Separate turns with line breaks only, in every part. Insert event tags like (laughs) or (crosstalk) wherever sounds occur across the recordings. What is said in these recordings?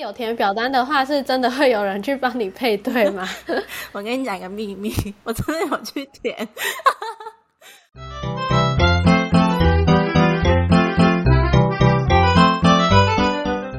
有填表单的话，是真的会有人去帮你配对吗？(laughs)
我跟你讲一个秘密，(laughs) 我真的有去填。(laughs)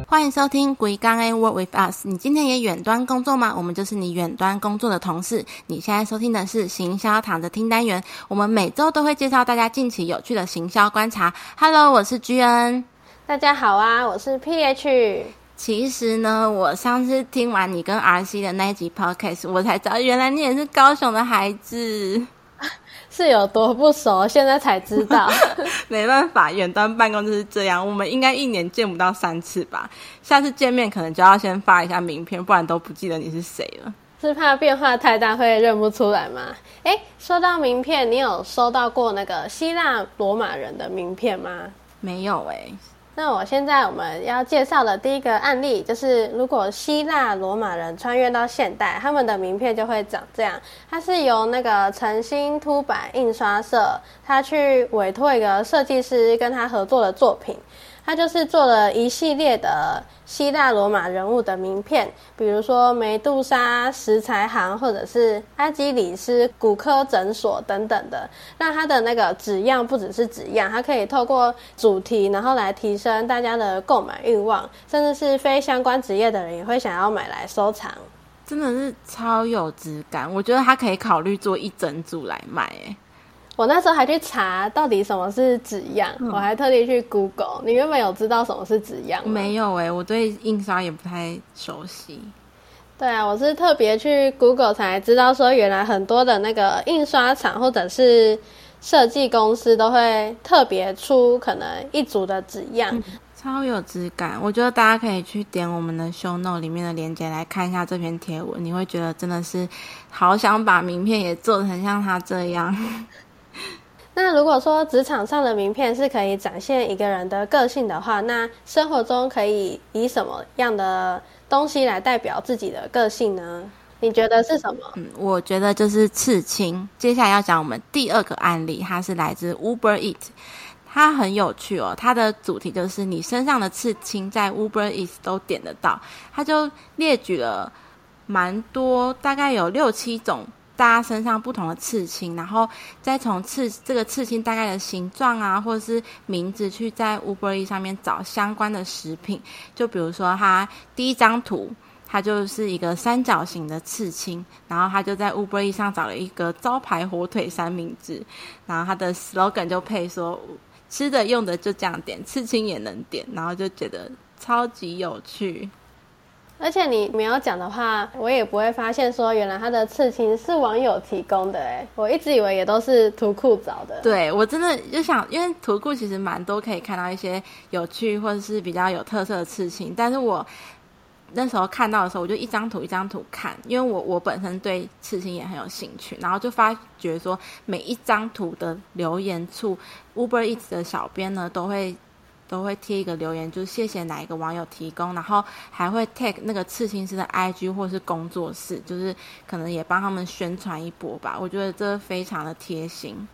欢迎收听《鬼刚 A Work with Us》。你今天也远端工作吗？我们就是你远端工作的同事。你现在收听的是行销躺着听单元。我们每周都会介绍大家近期有趣的行销观察。Hello，我是 G N。
大家好啊，我是 P H。
其实呢，我上次听完你跟 R C 的那一集 Podcast，我才知道原来你也是高雄的孩子。(laughs)
是有多不熟，现在才知道。(laughs)
没办法，远端办公就是这样。我们应该一年见不到三次吧？下次见面可能就要先发一下名片，不然都不记得你是谁了。
是怕变化太大会认不出来吗？哎，说到名片，你有收到过那个希腊罗马人的名片吗？
没有哎。
那我现在我们要介绍的第一个案例，就是如果希腊罗马人穿越到现代，他们的名片就会长这样。它是由那个诚心凸版印刷社，他去委托一个设计师跟他合作的作品。他就是做了一系列的希腊罗马人物的名片，比如说梅杜莎石材行，或者是阿基里斯骨科诊所等等的。让他的那个纸样不只是纸样，它可以透过主题，然后来提升大家的购买欲望，甚至是非相关职业的人也会想要买来收藏。
真的是超有质感，我觉得他可以考虑做一整组来卖，哎。
我那时候还去查到底什么是纸样，我还特地去 Google。你原本有知道什么是纸样吗？
没有哎，我对印刷也不太熟悉。
对啊，我是特别去 Google 才知道说，原来很多的那个印刷厂或者是设计公司都会特别出可能一组的纸样，
超有质感。我觉得大家可以去点我们的 Show Note 里面的链接来看一下这篇贴文，你会觉得真的是好想把名片也做成像他这样。
那如果说职场上的名片是可以展现一个人的个性的话，那生活中可以以什么样的东西来代表自己的个性呢？你觉得是什么？
嗯，我觉得就是刺青。接下来要讲我们第二个案例，它是来自 Uber Eat，它很有趣哦。它的主题就是你身上的刺青在 Uber Eat 都点得到。它就列举了蛮多，大概有六七种。大家身上不同的刺青，然后再从刺这个刺青大概的形状啊，或者是名字，去在 Uber E 上面找相关的食品。就比如说，它第一张图，它就是一个三角形的刺青，然后他就在 Uber E 上找了一个招牌火腿三明治，然后他的 slogan 就配说吃的用的就这样点，刺青也能点，然后就觉得超级有趣。
而且你没有讲的话，我也不会发现说原来他的刺青是网友提供的哎，我一直以为也都是图库找的。
对我真的就想，因为图库其实蛮多可以看到一些有趣或者是比较有特色的刺青，但是我那时候看到的时候，我就一张图一张图看，因为我我本身对刺青也很有兴趣，然后就发觉说每一张图的留言处，Uber Eats 的小编呢都会。都会贴一个留言，就是谢谢哪一个网友提供，然后还会 tag 那个刺青师的 IG 或是工作室，就是可能也帮他们宣传一波吧。我觉得这非常的贴心，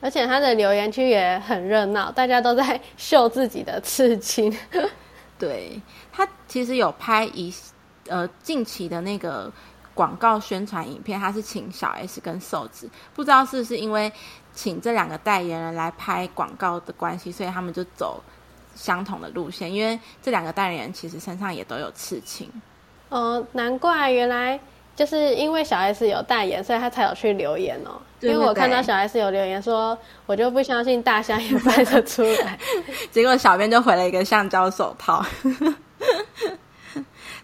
而且他的留言区也很热闹，大家都在秀自己的刺青。
对他其实有拍一呃近期的那个广告宣传影片，他是请小 S 跟瘦子，不知道是不是因为。请这两个代言人来拍广告的关系，所以他们就走相同的路线。因为这两个代言人其实身上也都有刺青。
哦，难怪原来就是因为小 S 有代言，所以他才有去留言哦。因为我看到小 S 有留言说，我就不相信大象也拍得出来。(laughs)
结果小编就回了一个橡胶手套。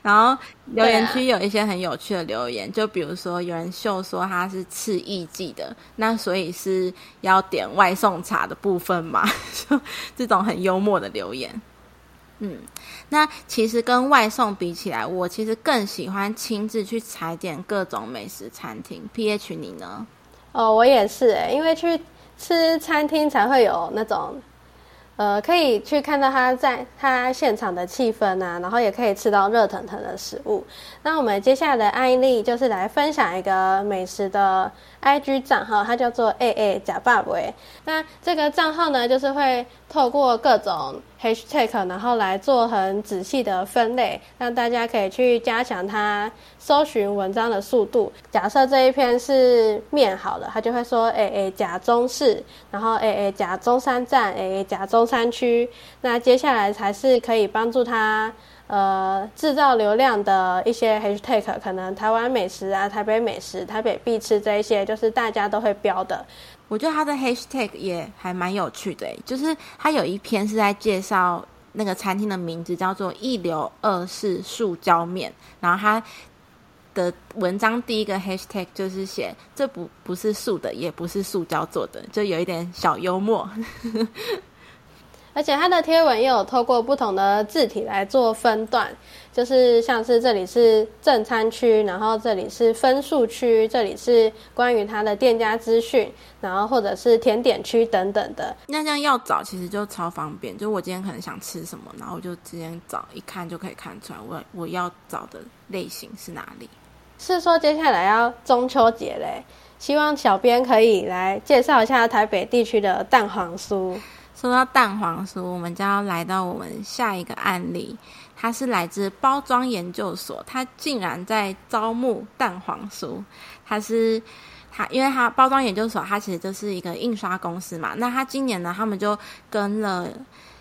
然后留言区有一些很有趣的留言，就比如说有人秀说他是吃艺妓的，那所以是要点外送茶的部分嘛？(laughs) 就这种很幽默的留言。嗯，那其实跟外送比起来，我其实更喜欢亲自去踩点各种美食餐厅。P H 你呢？
哦，我也是诶，因为去吃餐厅才会有那种。呃，可以去看到他在他现场的气氛啊，然后也可以吃到热腾腾的食物。那我们接下来的案例就是来分享一个美食的 IG 账号，它叫做 A A 假爸爸。那这个账号呢，就是会透过各种 hashtag，然后来做很仔细的分类，让大家可以去加强它搜寻文章的速度。假设这一篇是面好了，它就会说 A A 甲中市，然后 A A 甲中山站，A A 甲中山区。那接下来才是可以帮助它呃制造流量的一些 hashtag，可能台湾美食啊、台北美食、台北必吃这一些，就是大家都会标的。
我觉得他的 hashtag 也还蛮有趣的，就是他有一篇是在介绍那个餐厅的名字叫做一流二式塑胶面，然后他的文章第一个 hashtag 就是写这不不是素的，也不是塑胶做的，就有一点小幽默。
而且它的贴文也有透过不同的字体来做分段，就是像是这里是正餐区，然后这里是分数区，这里是关于它的店家资讯，然后或者是甜点区等等的。
那这样要找其实就超方便，就我今天可能想吃什么，然后我就直接找，一看就可以看出来我我要找的类型是哪里。
是说接下来要中秋节嘞，希望小编可以来介绍一下台北地区的蛋黄酥。
说到蛋黄酥，我们就要来到我们下一个案例，它是来自包装研究所，它竟然在招募蛋黄酥。它是它，因为它包装研究所，它其实就是一个印刷公司嘛。那它今年呢，他们就跟了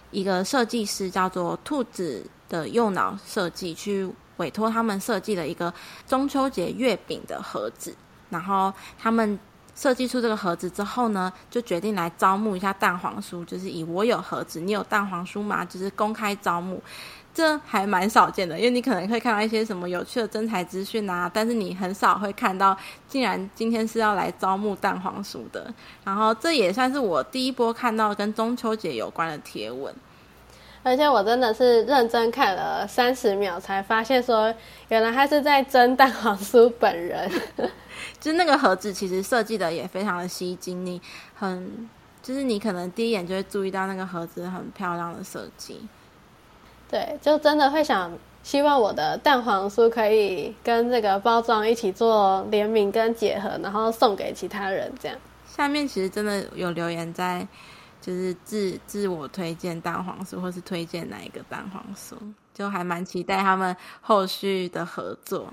一个设计师叫做兔子的右脑设计，去委托他们设计了一个中秋节月饼的盒子，然后他们。设计出这个盒子之后呢，就决定来招募一下蛋黄酥，就是以我有盒子，你有蛋黄酥吗？就是公开招募，这还蛮少见的，因为你可能会看到一些什么有趣的真材资讯啊，但是你很少会看到，竟然今天是要来招募蛋黄酥的。然后这也算是我第一波看到跟中秋节有关的贴文。
而且我真的是认真看了三十秒，才发现说，原来他是在真蛋黄酥本人。(laughs)
就是那个盒子，其实设计的也非常的吸睛，你很，就是你可能第一眼就会注意到那个盒子很漂亮的设计。
对，就真的会想，希望我的蛋黄酥可以跟这个包装一起做联名跟结合，然后送给其他人这样。
下面其实真的有留言在。就是自自我推荐蛋黄酥，或是推荐哪一个蛋黄酥，就还蛮期待他们后续的合作。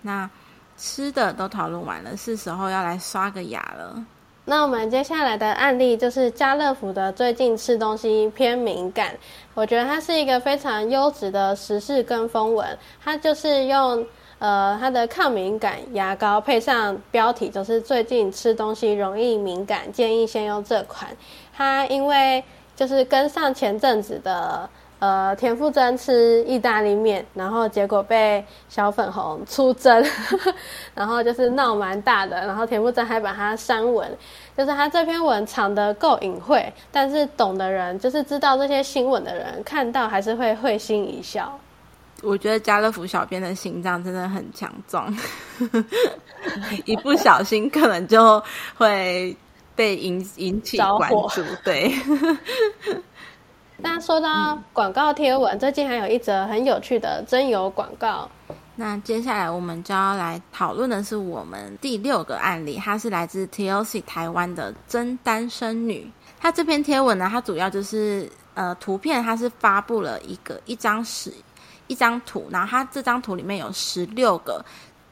那吃的都讨论完了，是时候要来刷个牙了。
那我们接下来的案例就是家乐福的最近吃东西偏敏感，我觉得它是一个非常优质的时事跟风文，它就是用。呃，它的抗敏感牙膏配上标题，就是最近吃东西容易敏感，建议先用这款。他因为就是跟上前阵子的呃田馥甄吃意大利面，然后结果被小粉红出征，(laughs) 然后就是闹蛮大的，然后田馥甄还把他删文，就是他这篇文藏得够隐晦，但是懂的人，就是知道这些新闻的人，看到还是会会心一笑。
我觉得家乐福小编的心脏真的很强壮，(laughs) 一不小心可能就会被引引起关注。对。(laughs)
那说到广告贴文，最近还有一则很有趣的真有广告。
那接下来我们就要来讨论的是我们第六个案例，它是来自 TLC 台湾的真单身女。它这篇贴文呢，它主要就是呃图片，它是发布了一个一张十。一张图，然后它这张图里面有十六个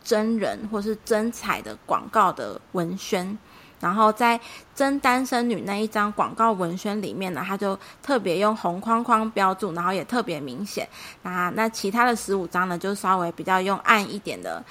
真人或是真彩的广告的文宣，然后在真单身女那一张广告文宣里面呢，他就特别用红框框标注，然后也特别明显。啊那其他的十五张呢，就稍微比较用暗一点的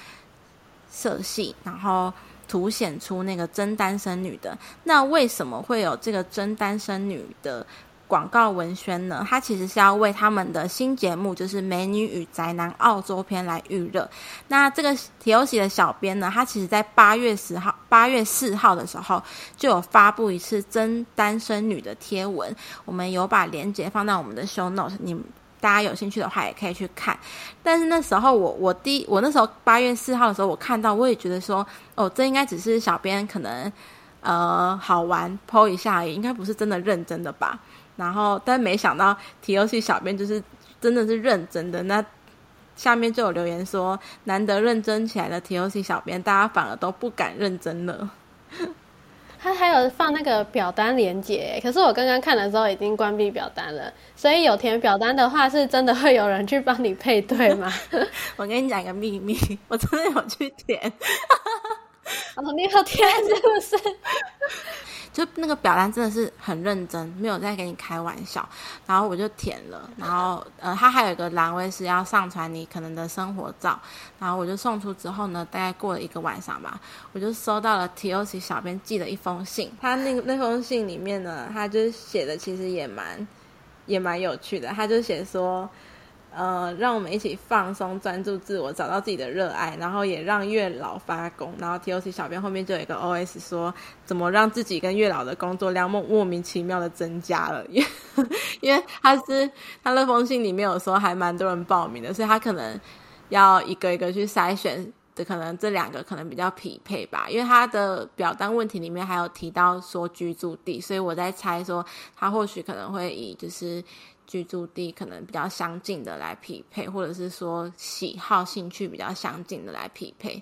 色系，然后凸显出那个真单身女的。那为什么会有这个真单身女的？广告文宣呢，它其实是要为他们的新节目，就是《美女与宅男》澳洲篇来预热。那这个铁欧喜的小编呢，他其实在八月十号、八月四号的时候就有发布一次真单身女的贴文，我们有把链接放在我们的 show note，你大家有兴趣的话也可以去看。但是那时候我我第我那时候八月四号的时候，我看到我也觉得说，哦，这应该只是小编可能呃好玩 po 一下而已，应该不是真的认真的吧。然后，但没想到提游戏小编就是真的是认真的。那下面就有留言说，难得认真起来的 TOC 小编，大家反而都不敢认真了。(laughs)
他还有放那个表单连接，可是我刚刚看的时候已经关闭表单了，所以有填表单的话，是真的会有人去帮你配对吗？(laughs) (laughs)
我跟你讲一个秘密，我真的有去填。
哦，你有填是不是？
就那个表单真的是很认真，没有在跟你开玩笑。然后我就填了，然后呃，他还有一个栏位是要上传你可能的生活照。然后我就送出之后呢，大概过了一个晚上吧，我就收到了 T O C 小编寄的一封信。他那个那封信里面呢，他就写的其实也蛮也蛮有趣的。他就写说。呃，让我们一起放松、专注自我，找到自己的热爱，然后也让月老发功。然后 T O C 小编后面就有一个 O S 说，怎么让自己跟月老的工作量莫莫名其妙的增加了？因 (laughs) 因为他是他那封信里面有说还蛮多人报名的，所以他可能要一个一个去筛选，的可能这两个可能比较匹配吧。因为他的表单问题里面还有提到说居住地，所以我在猜说他或许可能会以就是。居住地可能比较相近的来匹配，或者是说喜好、兴趣比较相近的来匹配，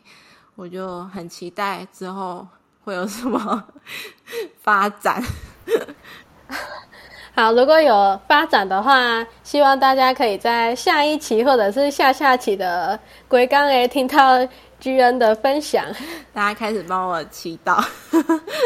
我就很期待之后会有什么 (laughs) 发展。(laughs)
好，如果有发展的话，希望大家可以在下一期或者是下下期的龟缸诶听到居恩的分享。(laughs)
大家开始帮我祈祷。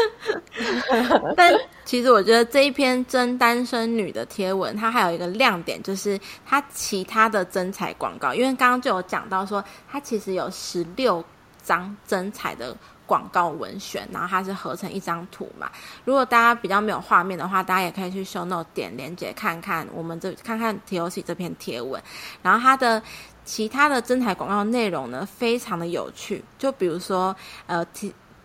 (laughs) 但其实我觉得这一篇真单身女的贴文，它还有一个亮点，就是它其他的真彩广告。因为刚刚就有讲到说，它其实有十六张真彩的广告文选，然后它是合成一张图嘛。如果大家比较没有画面的话，大家也可以去 show note 点连接看看我们这看看 T O C 这篇贴文。然后它的其他的真彩广告内容呢，非常的有趣。就比如说，呃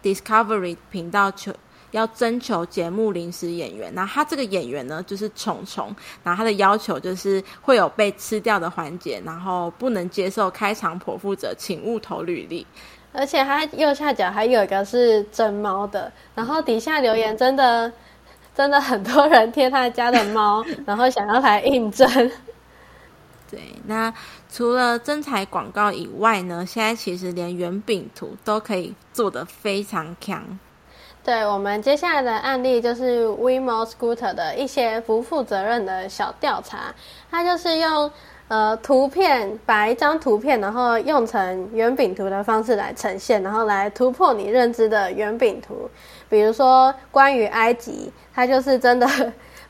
Discovery 频道求。要征求节目临时演员，那他这个演员呢，就是虫虫，然后他的要求就是会有被吃掉的环节，然后不能接受开场剖腹者，请勿投履历。
而且它右下角还有一个是真猫的，然后底下留言真的真的很多人贴他家的猫，然后想要来应征。(laughs)
对，那除了真彩广告以外呢，现在其实连圆饼图都可以做的非常强。
对我们接下来的案例就是 WeMo Scooter 的一些不负责任的小调查，它就是用呃图片把一张图片，然后用成圆饼图的方式来呈现，然后来突破你认知的圆饼图。比如说关于埃及，它就是真的。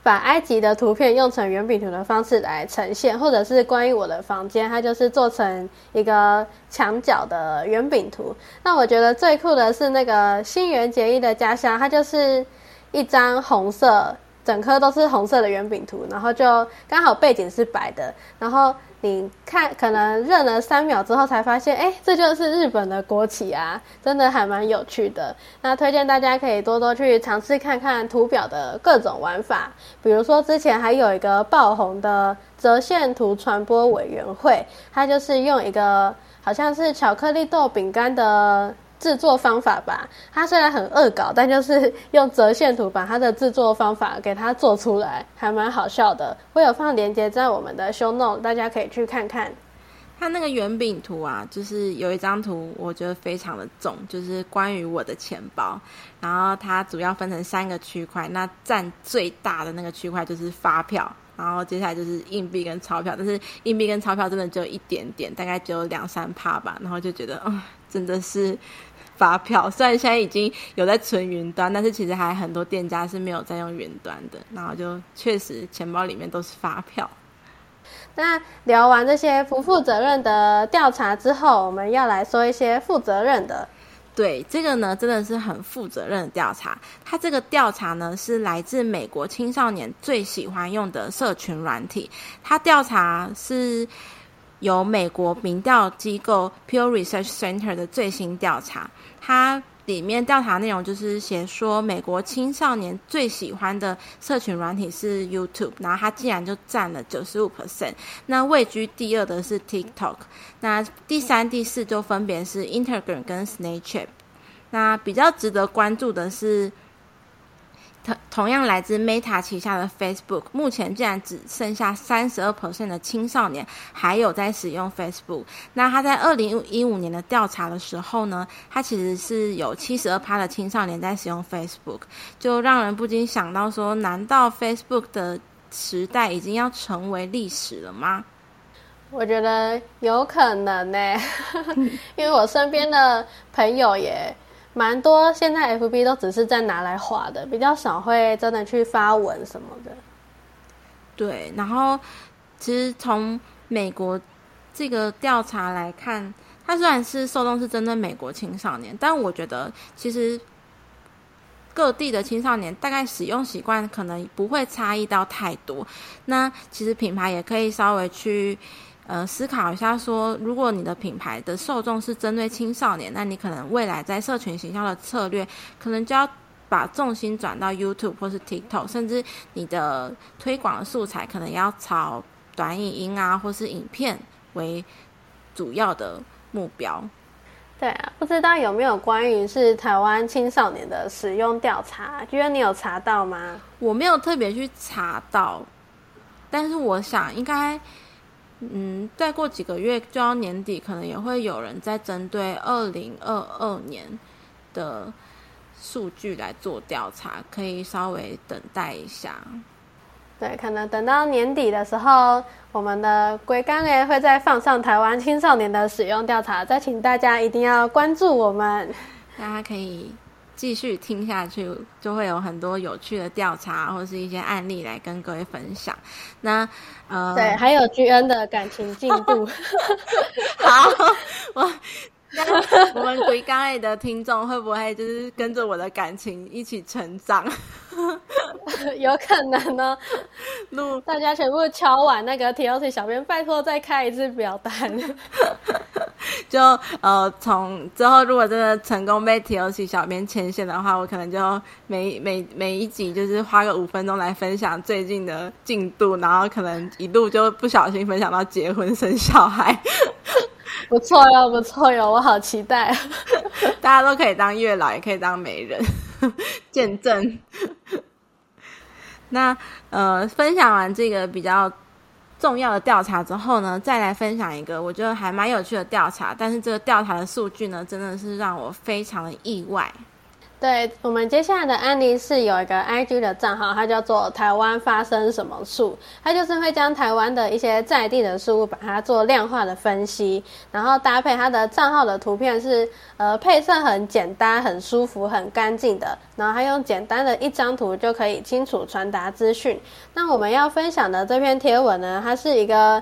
把埃及的图片用成圆饼图的方式来呈现，或者是关于我的房间，它就是做成一个墙角的圆饼图。那我觉得最酷的是那个新垣结衣的家乡，它就是一张红色，整颗都是红色的圆饼图，然后就刚好背景是白的，然后。你看，可能认了三秒之后才发现，哎，这就是日本的国旗啊，真的还蛮有趣的。那推荐大家可以多多去尝试看看图表的各种玩法，比如说之前还有一个爆红的折线图传播委员会，它就是用一个好像是巧克力豆饼干的。制作方法吧，它虽然很恶搞，但就是用折线图把它的制作方法给它做出来，还蛮好笑的。会有放链接在我们的 show note，大家可以去看看。
它那个圆饼图啊，就是有一张图，我觉得非常的重，就是关于我的钱包。然后它主要分成三个区块，那占最大的那个区块就是发票，然后接下来就是硬币跟钞票，但是硬币跟钞票真的只有一点点，大概只有两三趴吧。然后就觉得，嗯，真的是。发票 (laughs) 虽然现在已经有在存云端，但是其实还很多店家是没有在用云端的。然后就确实钱包里面都是发票。
那聊完这些不负责任的调查之后，我们要来说一些负责任的。
对，这个呢真的是很负责任的调查。它这个调查呢是来自美国青少年最喜欢用的社群软体。它调查是。由美国民调机构 Pew Research Center 的最新调查，它里面调查内容就是写说，美国青少年最喜欢的社群软体是 YouTube，然后它竟然就占了九十五 percent。那位居第二的是 TikTok，那第三、第四就分别是 Instagram 跟 Snapchat。那比较值得关注的是。同同样来自 Meta 旗下的 Facebook，目前竟然只剩下三十二 percent 的青少年还有在使用 Facebook。那他在二零一五年的调查的时候呢，他其实是有七十二趴的青少年在使用 Facebook，就让人不禁想到说，难道 Facebook 的时代已经要成为历史了吗？
我觉得有可能呢，(laughs) 因为我身边的朋友也。蛮多，现在 FB 都只是在拿来画的，比较少会真的去发文什么的。
对，然后其实从美国这个调查来看，它虽然是受众是针对美国青少年，但我觉得其实各地的青少年大概使用习惯可能不会差异到太多。那其实品牌也可以稍微去。呃，思考一下，说如果你的品牌的受众是针对青少年，那你可能未来在社群形象的策略，可能就要把重心转到 YouTube 或是 TikTok，甚至你的推广的素材可能要朝短影音啊，或是影片为主要的目标。
对啊，不知道有没有关于是台湾青少年的使用调查？觉得你有查到吗？
我没有特别去查到，但是我想应该。嗯，再过几个月就要年底，可能也会有人在针对二零二二年的数据来做调查，可以稍微等待一下。
对，可能等到年底的时候，我们的龟缸诶会再放上台湾青少年的使用调查，再请大家一定要关注我们，(laughs)
大家可以。继续听下去，就会有很多有趣的调查或是一些案例来跟各位分享。那
呃，对，还有 G N 的感情进度。(laughs)
好，我我们鬼刚爱的听众会不会就是跟着我的感情一起成长？(laughs)
有可能呢。录大家全部敲完那个 T L C 小编，拜托再开一次表单。(laughs)
就呃，从之后如果真的成功被 T L C 小编牵线的话，我可能就每每每一集就是花个五分钟来分享最近的进度，然后可能一路就不小心分享到结婚生小孩。(laughs)
不错哟，不错哟，我好期待。(laughs)
大家都可以当月老，也可以当媒人，(laughs) 见证。那呃，分享完这个比较重要的调查之后呢，再来分享一个我觉得还蛮有趣的调查，但是这个调查的数据呢，真的是让我非常的意外。
对我们接下来的案例是有一个 IG 的账号，它叫做“台湾发生什么树”，它就是会将台湾的一些在地的事物，把它做量化的分析，然后搭配它的账号的图片是呃配色很简单、很舒服、很干净的，然后它用简单的一张图就可以清楚传达资讯。那我们要分享的这篇贴文呢，它是一个。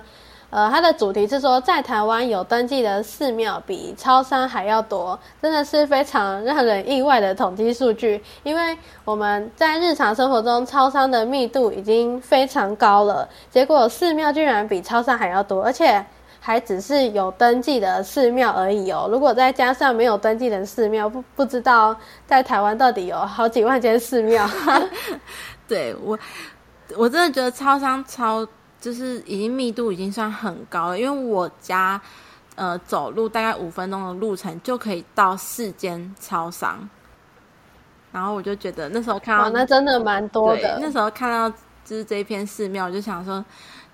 呃，它的主题是说，在台湾有登记的寺庙比超商还要多，真的是非常让人意外的统计数据。因为我们在日常生活中，超商的密度已经非常高了，结果寺庙居然比超商还要多，而且还只是有登记的寺庙而已哦。如果再加上没有登记的寺庙，不不知道在台湾到底有好几万间寺庙。(laughs) (laughs)
对我，我真的觉得超商超。就是已经密度已经算很高了，因为我家呃走路大概五分钟的路程就可以到四间超商，然后我就觉得那时候看到
那真的蛮多的。
那时候看到就是这一片寺庙，我就想说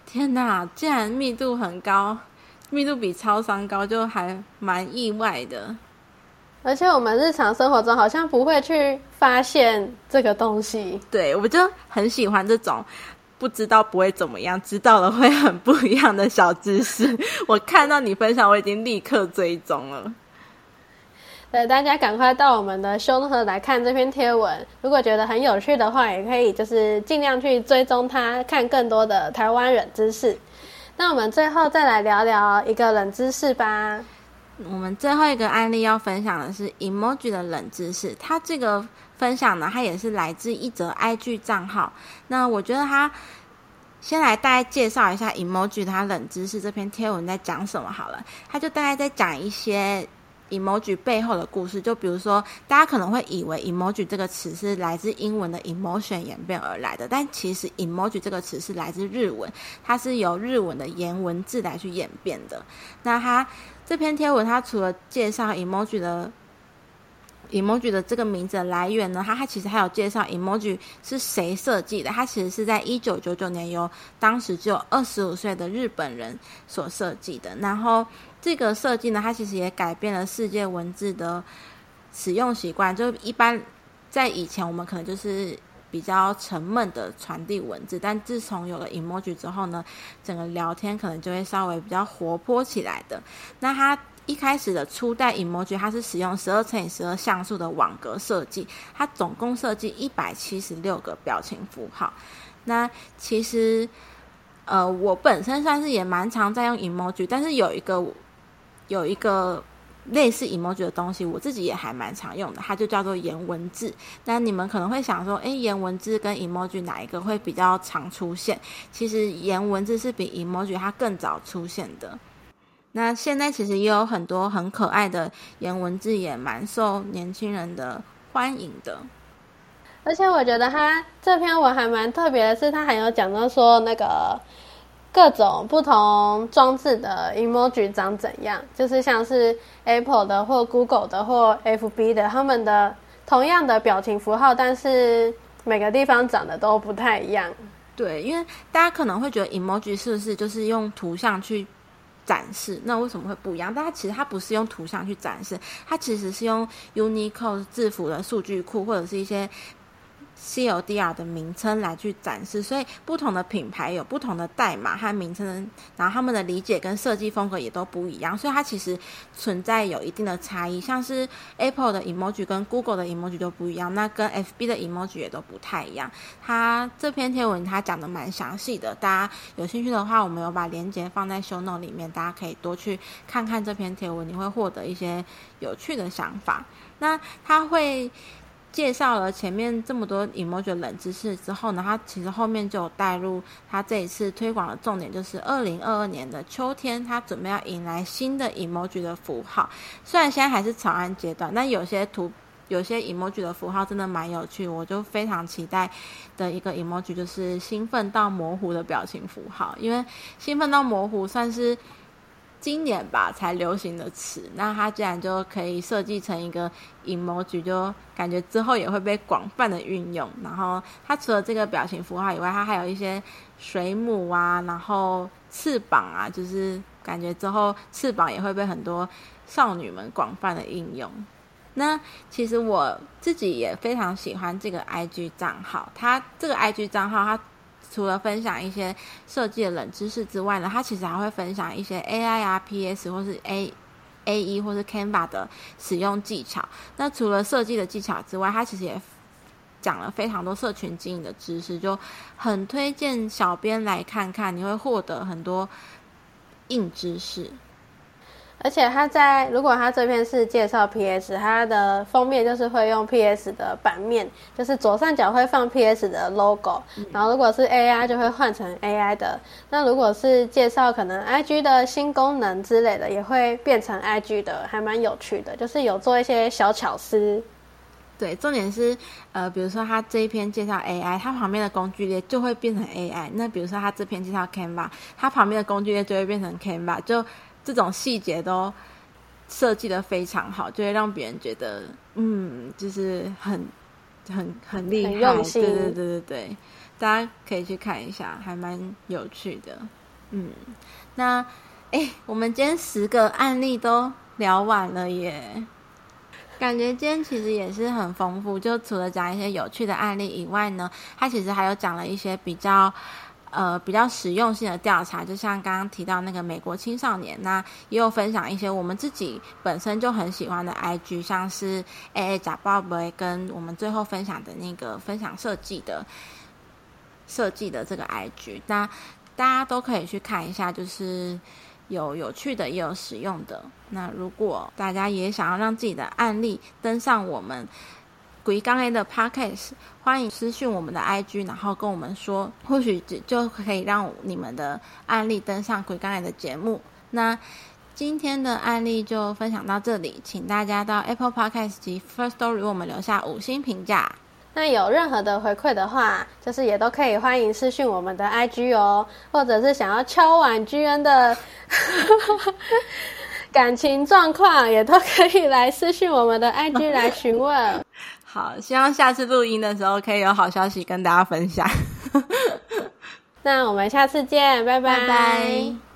天哪，竟然密度很高，密度比超商高，就还蛮意外的。
而且我们日常生活中好像不会去发现这个东西，
对我就很喜欢这种。不知道不会怎么样，知道了会很不一样的小知识。(laughs) 我看到你分享，我已经立刻追踪了。
对，大家赶快到我们的胸盒来看这篇贴文。如果觉得很有趣的话，也可以就是尽量去追踪它，看更多的台湾冷知识。那我们最后再来聊聊一个冷知识吧。
我们最后一个案例要分享的是 emoji 的冷知识，它这个。分享呢，它也是来自一则 IG 账号。那我觉得它先来大概介绍一下 emoji 它冷知识这篇贴文在讲什么好了。它就大概在讲一些 emoji 背后的故事，就比如说大家可能会以为 emoji 这个词是来自英文的 emotion 演变而来的，但其实 emoji 这个词是来自日文，它是由日文的言文字来去演变的。那它这篇贴文，它除了介绍 emoji 的 emoji 的这个名字的来源呢，它它其实还有介绍 emoji 是谁设计的。它其实是在一九九九年由当时只有二十五岁的日本人所设计的。然后这个设计呢，它其实也改变了世界文字的使用习惯。就一般在以前，我们可能就是比较沉闷的传递文字，但自从有了 emoji 之后呢，整个聊天可能就会稍微比较活泼起来的。那它。一开始的初代 emoji，它是使用十二乘以十二像素的网格设计，它总共设计一百七十六个表情符号。那其实，呃，我本身算是也蛮常在用 emoji，但是有一个有一个类似 emoji 的东西，我自己也还蛮常用的，它就叫做颜文字。那你们可能会想说，诶，颜文字跟 emoji 哪一个会比较常出现？其实颜文字是比 emoji 它更早出现的。那现在其实也有很多很可爱的颜文字，也蛮受年轻人的欢迎的。
而且我觉得他这篇文还蛮特别的，是他还有讲到说那个各种不同装置的 emoji 长怎样，就是像是 Apple 的或 Google 的或 FB 的，他们的同样的表情符号，但是每个地方长得都不太一样。
对，因为大家可能会觉得 emoji 是不是就是用图像去。展示那为什么会不一样？但它其实它不是用图像去展示，它其实是用 Unicode 字符的数据库或者是一些。CODR 的名称来去展示，所以不同的品牌有不同的代码和名称，然后他们的理解跟设计风格也都不一样，所以它其实存在有一定的差异。像是 Apple 的 emoji 跟 Google 的 emoji 都不一样，那跟 FB 的 emoji 也都不太一样。它这篇贴文它讲的蛮详细的，大家有兴趣的话，我们有把链接放在 Show Note 里面，大家可以多去看看这篇贴文，你会获得一些有趣的想法。那它会。介绍了前面这么多 emoji 冷知识之后呢，它其实后面就有带入它这一次推广的重点，就是二零二二年的秋天，它准备要迎来新的 emoji 的符号。虽然现在还是草案阶段，但有些图、有些 emoji 的符号真的蛮有趣，我就非常期待的一个 emoji 就是兴奋到模糊的表情符号，因为兴奋到模糊算是。今年吧才流行的词，那它竟然就可以设计成一个 emoji，就感觉之后也会被广泛的运用。然后它除了这个表情符号以外，它还有一些水母啊，然后翅膀啊，就是感觉之后翅膀也会被很多少女们广泛的应用。那其实我自己也非常喜欢这个 IG 账号，它这个 IG 账号它。除了分享一些设计的冷知识之外呢，它其实还会分享一些 AI 啊、PS 或是 A A E 或是 Canva 的使用技巧。那除了设计的技巧之外，它其实也讲了非常多社群经营的知识，就很推荐小编来看看，你会获得很多硬知识。
而且他在，如果他这篇是介绍 PS，它的封面就是会用 PS 的版面，就是左上角会放 PS 的 logo，然后如果是 AI 就会换成 AI 的。那如果是介绍可能 IG 的新功能之类的，也会变成 IG 的，还蛮有趣的，就是有做一些小巧思。
对，重点是，呃，比如说他这一篇介绍 AI，它旁边的工具列就会变成 AI。那比如说他这篇介绍 Canva，它旁边的工具列就会变成 Canva，就。这种细节都设计的非常好，就会让别人觉得，嗯，就是很很很厉害，对对对对对，大家可以去看一下，还蛮有趣的。嗯，那哎，我们今天十个案例都聊完了耶，感觉今天其实也是很丰富，就除了讲一些有趣的案例以外呢，它其实还有讲了一些比较。呃，比较实用性的调查，就像刚刚提到那个美国青少年，那也有分享一些我们自己本身就很喜欢的 IG，像是 AA 假报杯跟我们最后分享的那个分享设计的设计的这个 IG，那大家都可以去看一下，就是有有趣的，也有实用的。那如果大家也想要让自己的案例登上我们。鬼刚 A 的 Podcast，欢迎私讯我们的 IG，然后跟我们说，或许就可以让你们的案例登上鬼刚 A 的节目。那今天的案例就分享到这里，请大家到 Apple Podcast 及 First Story 为我们留下五星评价。
那有任何的回馈的话，就是也都可以欢迎私讯我们的 IG 哦，或者是想要敲碗 GN 的。(laughs) 感情状况，也都可以来私信我们的 IG 来询问。
好，希望下次录音的时候可以有好消息跟大家分享。(laughs)
那我们下次见，拜
拜拜。